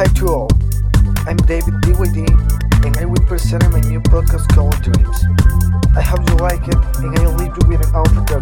Hi to all, I'm David DYD and I will present my new podcast called Dreams. I hope you like it and I'll leave you with an outro.